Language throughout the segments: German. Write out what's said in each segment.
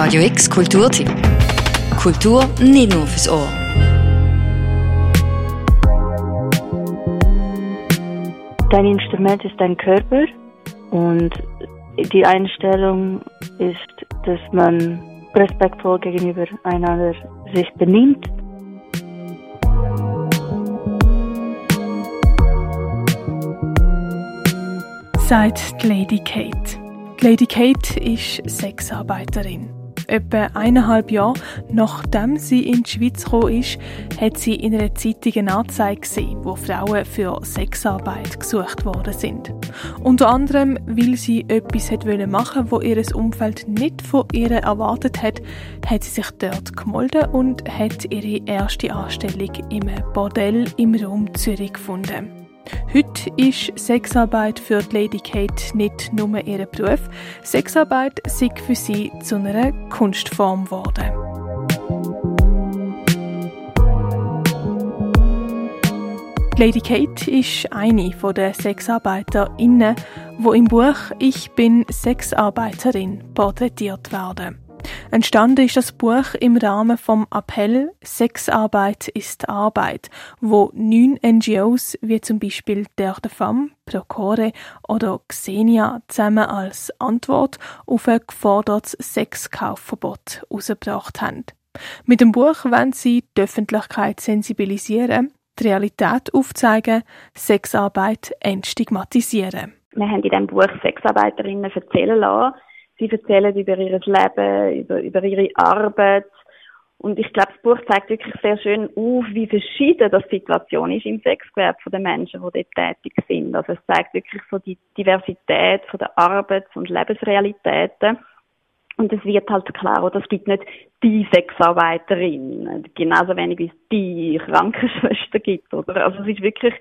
Radio X Kulturtipp. Kultur nicht nur fürs Ohr. Dein Instrument ist dein Körper und die Einstellung ist, dass man respektvoll gegenüber einander sich benimmt. Sagt Lady Kate. Lady Kate ist Sexarbeiterin. Etwa eineinhalb Jahre nachdem sie in die Schweiz gekommen ist, hat sie in einer Zeitung eine Anzeige gesehen, wo Frauen für Sexarbeit gesucht worden sind. Unter anderem, weil sie etwas machen wollte, wo ihr Umfeld nicht von ihr erwartet hat, hat sie sich dort gemolden und hat ihre erste Anstellung im Bordell im Raum Zürich gefunden. Heute ist Sexarbeit für Lady Kate nicht nur ihr Beruf, Sexarbeit ist für sie zu einer Kunstform geworden. Lady Kate ist eine der SexarbeiterInnen, wo im Buch Ich bin Sexarbeiterin porträtiert werden. Entstanden ist das Buch im Rahmen vom Appell Sexarbeit ist Arbeit, wo neun NGOs wie zum Beispiel der de Femme, Procore oder Xenia zusammen als Antwort auf ein gefordertes Sexkaufverbot herausgebracht haben. Mit dem Buch wollen sie die Öffentlichkeit sensibilisieren, die Realität aufzeigen, Sexarbeit entstigmatisieren. Wir haben in diesem Buch Sexarbeiterinnen erzählen lassen, Sie erzählen über ihr Leben, über, über ihre Arbeit. Und ich glaube, das Buch zeigt wirklich sehr schön auf, wie verschieden das Situation ist im Sexgewerbe von den Menschen, die dort tätig sind. Also es zeigt wirklich so die Diversität von der Arbeits- und Lebensrealitäten. Und es wird halt klar, oder es gibt nicht die Sexarbeiterin, genauso wenig wie es die Krankenschwester gibt, oder? Also es ist wirklich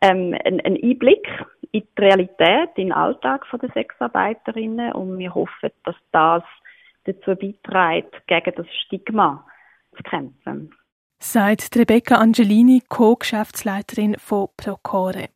ähm, ein, ein Einblick in die Realität, in den Alltag der Sexarbeiterinnen und wir hoffen, dass das dazu beiträgt, gegen das Stigma zu kämpfen. Sagt Rebecca Angelini, Co-Geschäftsleiterin von Procore.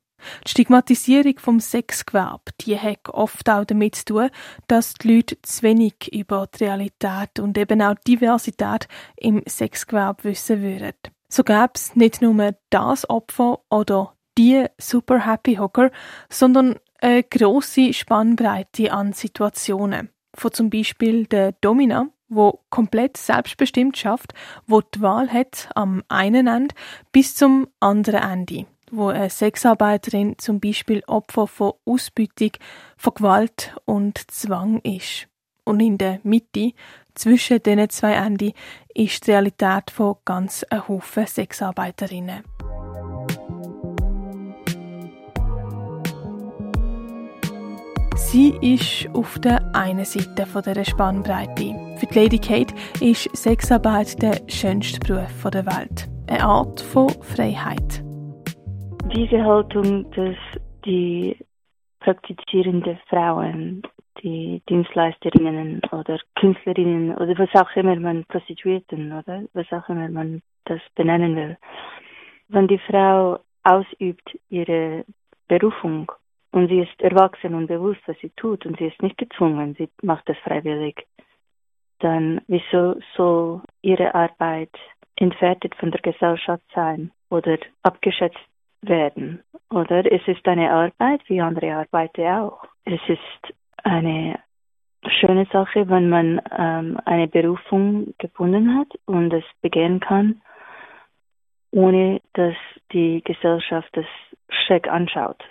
Die Stigmatisierung vom Sexgewerbe, die hat oft auch damit zu tun, dass die Leute zu wenig über die Realität und eben auch die Diversität im Sexgewerbe wissen würden. So gäbe es nicht nur das Opfer oder die Super Happy Hocker, sondern eine grosse Spannbreite an Situationen. Von zum Beispiel der Domina, wo komplett selbstbestimmt schafft, wo die Wahl hat am einen Ende bis zum anderen Ende, wo eine Sexarbeiterin zum Beispiel Opfer von Ausbeutung, von Gewalt und Zwang ist. Und in der Mitte, zwischen diesen zwei Enden, ist die Realität von ganz einem Haufen Sexarbeiterinnen. Sie ist auf der einen Seite der Spannbreite. Für die Lady Kate ist Sexarbeit der schönste Beruf der Welt. Eine Art von Freiheit. Diese Haltung, dass die praktizierenden Frauen, die Dienstleisterinnen oder Künstlerinnen oder was auch immer man Prostituierten oder was auch immer man das benennen will, wenn die Frau ausübt ihre Berufung und sie ist erwachsen und bewusst, was sie tut und sie ist nicht gezwungen, sie macht das freiwillig. Dann wieso soll ihre Arbeit entwertet von der Gesellschaft sein oder abgeschätzt werden? Oder es ist eine Arbeit wie andere Arbeiten auch. Es ist eine schöne Sache, wenn man ähm, eine Berufung gefunden hat und es begehen kann, ohne dass die Gesellschaft das schräg anschaut.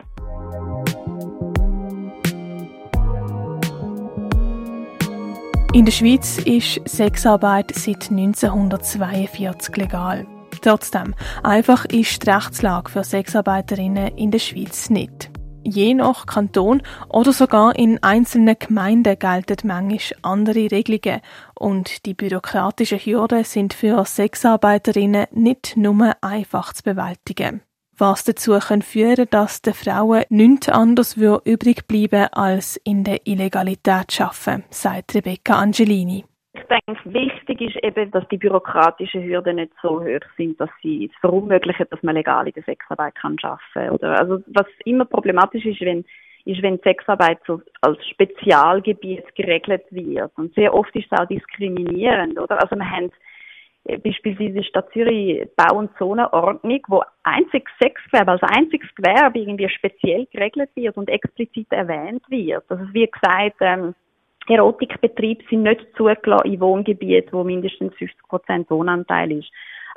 In der Schweiz ist Sexarbeit seit 1942 legal. Trotzdem, einfach ist die Rechtslage für Sexarbeiterinnen in der Schweiz nicht. Je nach Kanton oder sogar in einzelnen Gemeinden gelten manchmal andere Regelungen und die bürokratischen Hürden sind für Sexarbeiterinnen nicht nur einfach zu bewältigen was dazu führen dass den Frauen nichts anderes übrig bleiben als in der Illegalität zu arbeiten, sagt Rebecca Angelini. Ich denke, wichtig ist eben, dass die bürokratischen Hürden nicht so hoch sind, dass sie es verunmöglichen, dass man legal in der Sexarbeit kann arbeiten kann. Also, was immer problematisch ist, wenn ist, wenn Sexarbeit so als Spezialgebiet geregelt wird. Und sehr oft ist es auch diskriminierend, oder? Also wir haben beispielsweise in der Stadt Zürich Bau- und Zonenordnung, wo einzig Sexgewerbe, also einziges Gewerbe irgendwie speziell geregelt wird und explizit erwähnt wird. Also wie gesagt, ähm, Erotikbetriebe sind nicht zugelassen in Wohngebieten, wo mindestens 50 Prozent Wohnanteil ist.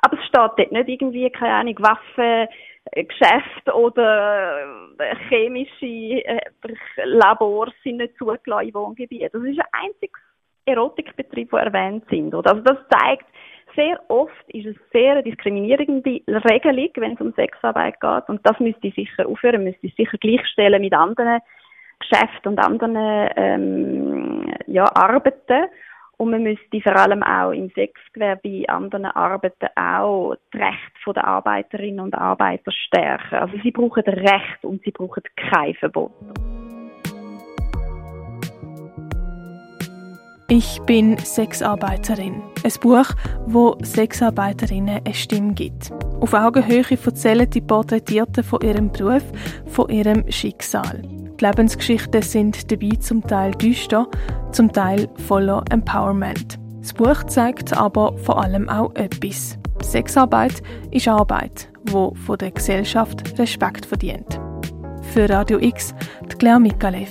Aber es steht dort nicht irgendwie, keine Ahnung, Waffengeschäft oder äh, chemische äh, Labors sind nicht zugelassen in Wohngebieten. Das ist ein einziges Erotikbetrieb, die erwähnt sind. Oder? Also das zeigt, sehr oft ist es sehr diskriminierende Regelung, wenn es um Sexarbeit geht. Und das müsste sicher aufhören, müsste sicher gleichstellen mit anderen Geschäften und anderen ähm, ja, Arbeiten. Und man müsste vor allem auch im Sexgewerbe bei anderen Arbeiten auch das Recht der Arbeiterinnen und Arbeiter stärken. Also sie brauchen Recht und sie brauchen kein Verbot. Ich bin Sexarbeiterin. Ein Buch, wo Sexarbeiterinnen eine Stimme gibt. Auf Augenhöhe erzählen die Porträtierten von ihrem Beruf, von ihrem Schicksal. Die Lebensgeschichten sind dabei zum Teil düster, zum Teil voller Empowerment. Das Buch zeigt aber vor allem auch etwas. Sexarbeit ist Arbeit, wo von der Gesellschaft Respekt verdient. Für Radio X, Claire Mikalev.